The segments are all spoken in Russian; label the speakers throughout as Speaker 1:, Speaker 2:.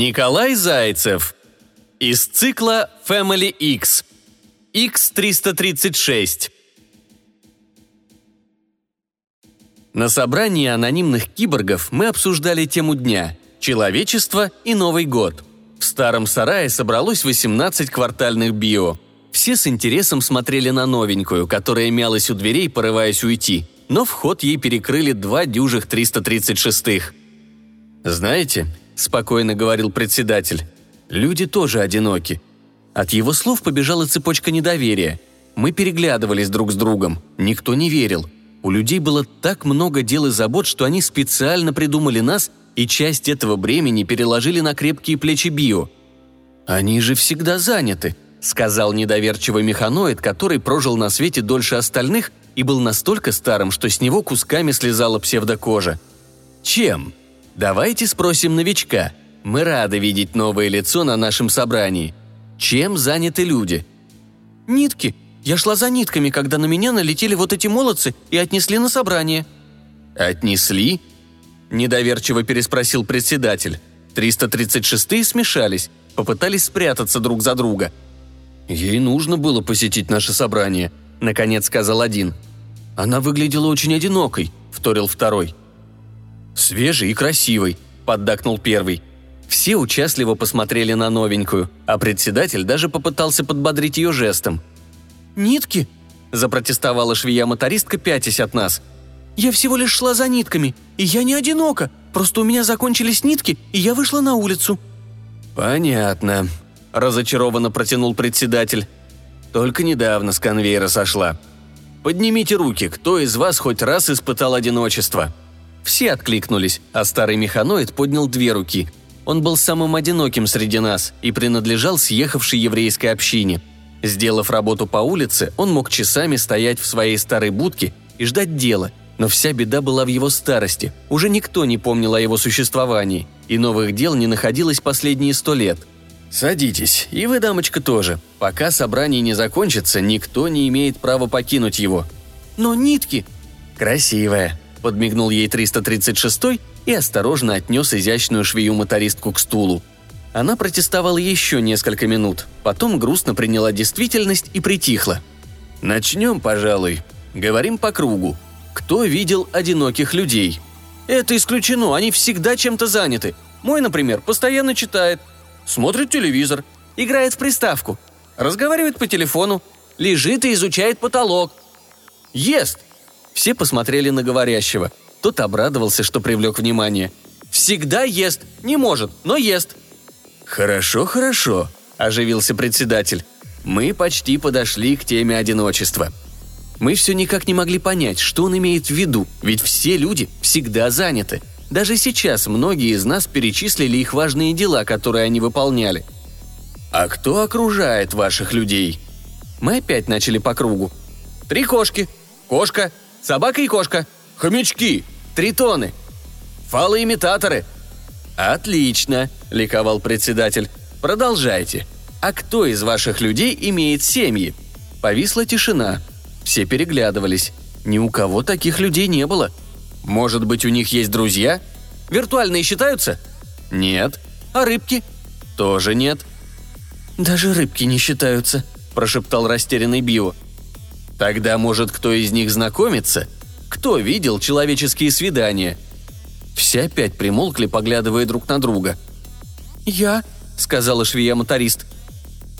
Speaker 1: Николай Зайцев. Из цикла Family X. X336. На собрании анонимных киборгов мы обсуждали тему дня – человечество и Новый год. В старом сарае собралось 18 квартальных био. Все с интересом смотрели на новенькую, которая мялась у дверей, порываясь уйти, но вход ей перекрыли два дюжих 336-х. «Знаете», – спокойно говорил председатель, – «люди тоже одиноки». От его слов побежала цепочка недоверия. Мы переглядывались друг с другом, никто не верил – у людей было так много дел и забот, что они специально придумали нас и часть этого бремени переложили на крепкие плечи Био. «Они же всегда заняты», — сказал недоверчивый механоид, который прожил на свете дольше остальных и был настолько старым, что с него кусками слезала псевдокожа. «Чем?» «Давайте спросим новичка. Мы рады видеть новое лицо на нашем собрании. Чем заняты люди?»
Speaker 2: «Нитки», я шла за нитками, когда на меня налетели вот эти молодцы и отнесли на собрание».
Speaker 1: «Отнесли?» – недоверчиво переспросил председатель. 336-е смешались, попытались спрятаться друг за друга. «Ей нужно было посетить наше собрание», – наконец сказал один. «Она выглядела очень одинокой», – вторил второй. «Свежей и красивой», – поддакнул первый. Все участливо посмотрели на новенькую, а председатель даже попытался подбодрить ее жестом –
Speaker 2: «Нитки?» – запротестовала швея-мотористка, пятясь от нас. «Я всего лишь шла за нитками, и я не одинока. Просто у меня закончились нитки, и я вышла на улицу».
Speaker 1: «Понятно», – разочарованно протянул председатель. «Только недавно с конвейера сошла. Поднимите руки, кто из вас хоть раз испытал одиночество?» Все откликнулись, а старый механоид поднял две руки. Он был самым одиноким среди нас и принадлежал съехавшей еврейской общине – Сделав работу по улице, он мог часами стоять в своей старой будке и ждать дела, но вся беда была в его старости. Уже никто не помнил о его существовании, и новых дел не находилось последние сто лет. «Садитесь, и вы, дамочка, тоже. Пока собрание не закончится, никто не имеет права покинуть его».
Speaker 2: «Но нитки...»
Speaker 1: «Красивая», — подмигнул ей 336-й и осторожно отнес изящную швею-мотористку к стулу. Она протестовала еще несколько минут, потом грустно приняла действительность и притихла. «Начнем, пожалуй. Говорим по кругу. Кто видел одиноких людей?»
Speaker 2: «Это исключено, они всегда чем-то заняты. Мой, например, постоянно читает, смотрит телевизор, играет в приставку, разговаривает по телефону, лежит и изучает потолок. Ест!» Все посмотрели на говорящего. Тот обрадовался, что привлек внимание. «Всегда ест. Не может, но ест.
Speaker 1: «Хорошо, хорошо», – оживился председатель. «Мы почти подошли к теме одиночества». Мы все никак не могли понять, что он имеет в виду, ведь все люди всегда заняты. Даже сейчас многие из нас перечислили их важные дела, которые они выполняли. «А кто окружает ваших людей?» Мы опять начали по кругу. «Три кошки. Кошка. Собака и кошка. Хомячки. Тритоны. Фалоимитаторы. «Отлично!» – ликовал председатель. «Продолжайте. А кто из ваших людей имеет семьи?» Повисла тишина. Все переглядывались. Ни у кого таких людей не было. Может быть, у них есть друзья? Виртуальные считаются? Нет. А рыбки? Тоже нет.
Speaker 2: Даже рыбки не считаются, прошептал растерянный Био.
Speaker 1: Тогда, может, кто из них знакомится? Кто видел человеческие свидания – все опять примолкли, поглядывая друг на друга.
Speaker 2: «Я», — сказала швея-моторист.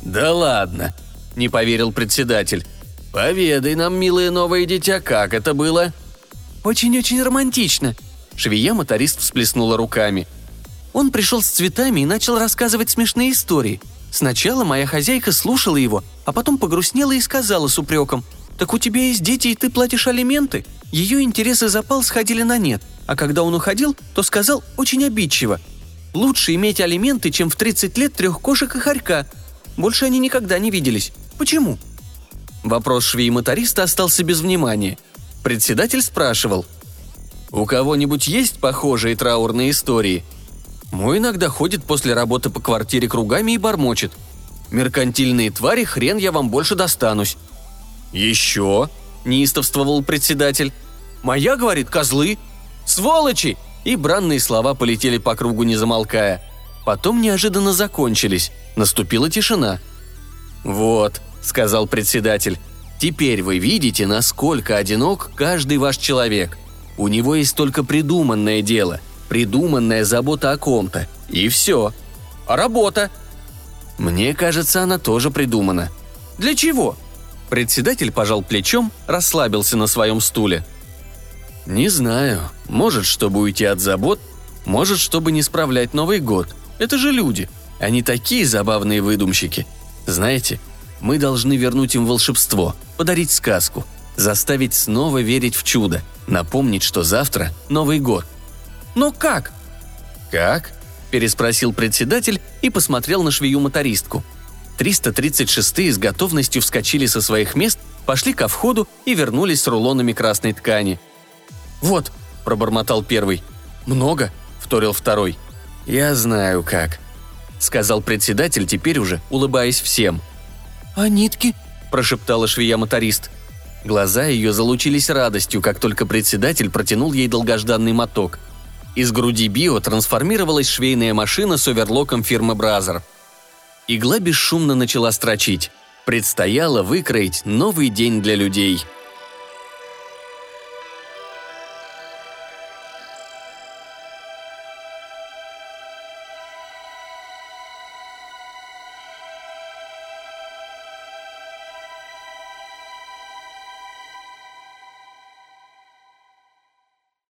Speaker 1: «Да ладно», — не поверил председатель. «Поведай нам, милое новое дитя, как это было?»
Speaker 2: «Очень-очень романтично», — швея-моторист всплеснула руками. Он пришел с цветами и начал рассказывать смешные истории. Сначала моя хозяйка слушала его, а потом погрустнела и сказала с упреком, «Так у тебя есть дети, и ты платишь алименты?» Ее интерес и запал сходили на нет, а когда он уходил, то сказал очень обидчиво. «Лучше иметь алименты, чем в 30 лет трех кошек и хорька. Больше они никогда не виделись. Почему?»
Speaker 1: Вопрос швей-моториста остался без внимания. Председатель спрашивал. «У кого-нибудь есть похожие траурные истории?» Мой иногда ходит после работы по квартире кругами и бормочет. «Меркантильные твари, хрен я вам больше достанусь». «Еще?» – неистовствовал председатель. «Моя, говорит, козлы!» «Сволочи!» И бранные слова полетели по кругу, не замолкая. Потом неожиданно закончились. Наступила тишина. «Вот», — сказал председатель, — «теперь вы видите, насколько одинок каждый ваш человек. У него есть только придуманное дело, придуманная забота о ком-то. И все. А работа?» «Мне кажется, она тоже придумана». «Для чего?» Председатель пожал плечом, расслабился на своем стуле. «Не знаю. Может, чтобы уйти от забот, может, чтобы не справлять Новый год. Это же люди. Они такие забавные выдумщики. Знаете, мы должны вернуть им волшебство, подарить сказку, заставить снова верить в чудо, напомнить, что завтра Новый год. Но как? Как? переспросил председатель и посмотрел на швею-мотористку – 336-е с готовностью вскочили со своих мест, пошли ко входу и вернулись с рулонами красной ткани. «Вот», – пробормотал первый. «Много», – вторил второй. «Я знаю как», – сказал председатель, теперь уже улыбаясь всем. «А нитки?» – прошептала швея-моторист. Глаза ее залучились радостью, как только председатель протянул ей долгожданный моток. Из груди Био трансформировалась швейная машина с оверлоком фирмы «Бразер». Игла бесшумно начала строчить. Предстояло выкроить новый день для людей –